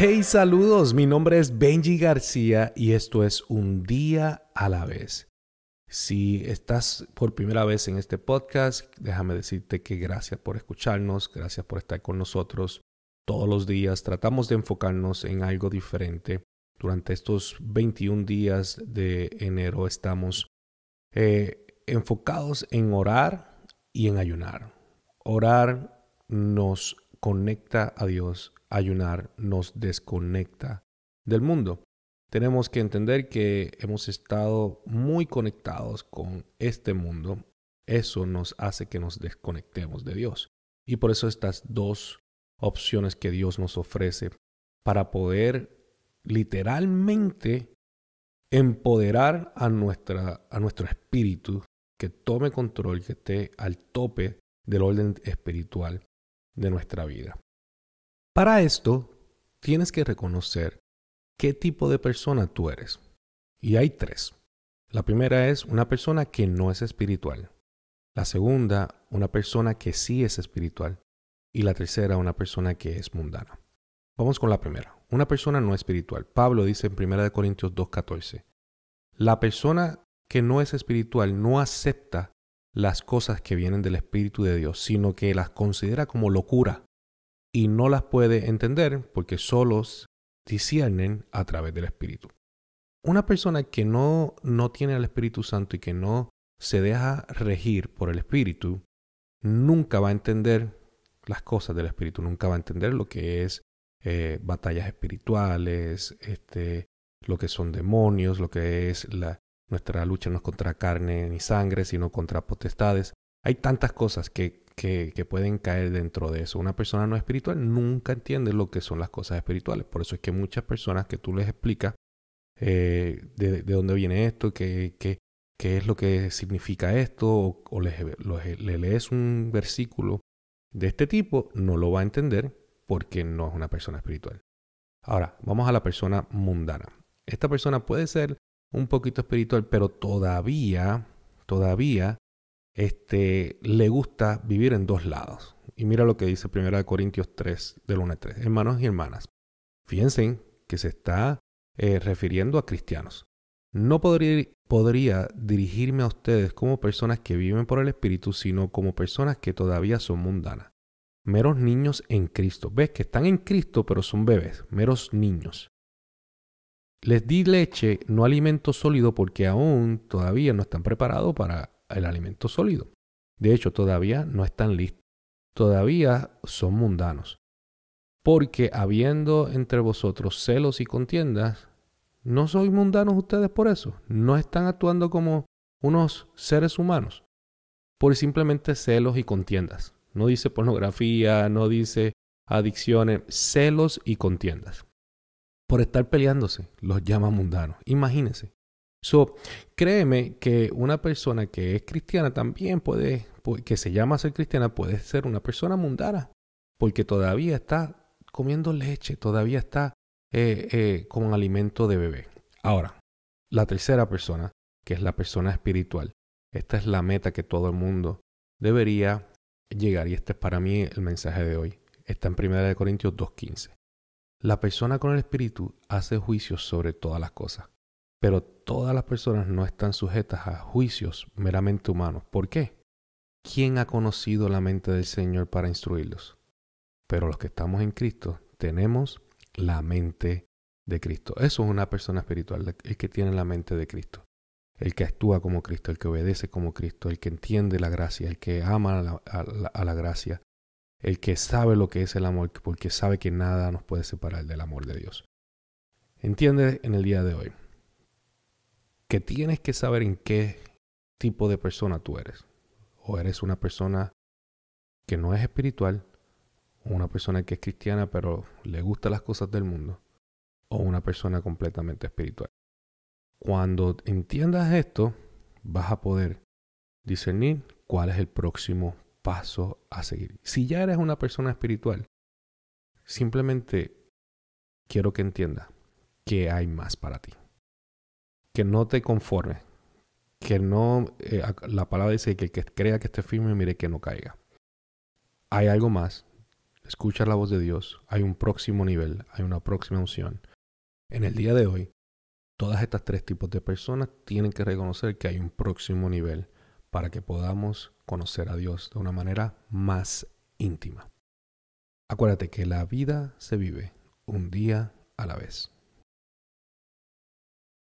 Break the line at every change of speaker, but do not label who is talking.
Hey, saludos, mi nombre es Benji García y esto es Un día a la vez. Si estás por primera vez en este podcast, déjame decirte que gracias por escucharnos, gracias por estar con nosotros todos los días. Tratamos de enfocarnos en algo diferente. Durante estos 21 días de enero estamos eh, enfocados en orar y en ayunar. Orar nos conecta a Dios, ayunar nos desconecta del mundo. Tenemos que entender que hemos estado muy conectados con este mundo. Eso nos hace que nos desconectemos de Dios. Y por eso estas dos opciones que Dios nos ofrece para poder literalmente empoderar a, nuestra, a nuestro espíritu que tome control, que esté al tope del orden espiritual de nuestra vida. Para esto, tienes que reconocer qué tipo de persona tú eres. Y hay tres. La primera es una persona que no es espiritual. La segunda, una persona que sí es espiritual. Y la tercera, una persona que es mundana. Vamos con la primera. Una persona no espiritual. Pablo dice en 1 Corintios 2.14. La persona que no es espiritual no acepta las cosas que vienen del Espíritu de Dios, sino que las considera como locura y no las puede entender porque solos disciernen a través del Espíritu. Una persona que no, no tiene al Espíritu Santo y que no se deja regir por el Espíritu, nunca va a entender las cosas del Espíritu, nunca va a entender lo que es eh, batallas espirituales, este, lo que son demonios, lo que es la, nuestra lucha no es contra carne ni sangre, sino contra potestades. Hay tantas cosas que, que, pueden caer dentro de eso. Una persona no espiritual nunca entiende lo que son las cosas espirituales. Por eso es que muchas personas que tú les explicas eh, de, dónde viene esto, qué, qué, qué, es lo que significa esto, o, le lees un versículo de este tipo, no lo va a entender porque no es una persona espiritual. Ahora, vamos a la persona mundana. Esta persona puede ser un poquito espiritual, pero todavía, todavía, este, le gusta vivir en dos lados. Y mira lo que dice 1 Corintios 3, del 1 al 3. Hermanos y hermanas, fíjense que se está eh, refiriendo a cristianos. No podría, podría dirigirme a ustedes como personas que viven por el Espíritu, sino como personas que todavía son mundanas. Meros niños en Cristo. Ves que están en Cristo, pero son bebés, meros niños. Les di leche, no alimento sólido, porque aún todavía no están preparados para el alimento sólido. De hecho, todavía no están listos. Todavía son mundanos. Porque habiendo entre vosotros celos y contiendas, ¿no sois mundanos ustedes por eso? ¿No están actuando como unos seres humanos? Por simplemente celos y contiendas. No dice pornografía, no dice adicciones, celos y contiendas por estar peleándose, los llama mundanos. Imagínense. So, créeme que una persona que es cristiana también puede, que se llama ser cristiana, puede ser una persona mundana, porque todavía está comiendo leche, todavía está eh, eh, con alimento de bebé. Ahora, la tercera persona, que es la persona espiritual, esta es la meta que todo el mundo debería llegar y este es para mí el mensaje de hoy. Está en 1 Corintios 2.15. La persona con el espíritu hace juicios sobre todas las cosas, pero todas las personas no están sujetas a juicios meramente humanos. ¿Por qué? ¿Quién ha conocido la mente del Señor para instruirlos? Pero los que estamos en Cristo tenemos la mente de Cristo. Eso es una persona espiritual, el que tiene la mente de Cristo, el que actúa como Cristo, el que obedece como Cristo, el que entiende la gracia, el que ama a la, gracia, el que sabe lo que es el amor, porque sabe que nada nos puede separar del amor de Dios. Entiende en el día de hoy que tienes que saber en qué tipo de persona tú eres. O eres una persona que no es espiritual, o una persona que es cristiana pero le gustan las cosas del mundo, o una persona completamente espiritual. Cuando entiendas esto, vas a poder discernir cuál es el próximo paso a seguir. Si ya eres una persona espiritual, simplemente quiero que entiendas que hay más para ti. Que no te conformes. Que no, eh, la palabra dice que el que crea que esté firme, mire que no caiga. Hay algo más. escucha la voz de Dios, hay un próximo nivel, hay una próxima unción. En el día de hoy, todas estas tres tipos de personas tienen que reconocer que hay un próximo nivel para que podamos conocer a Dios de una manera más íntima. Acuérdate que la vida se vive un día a la vez.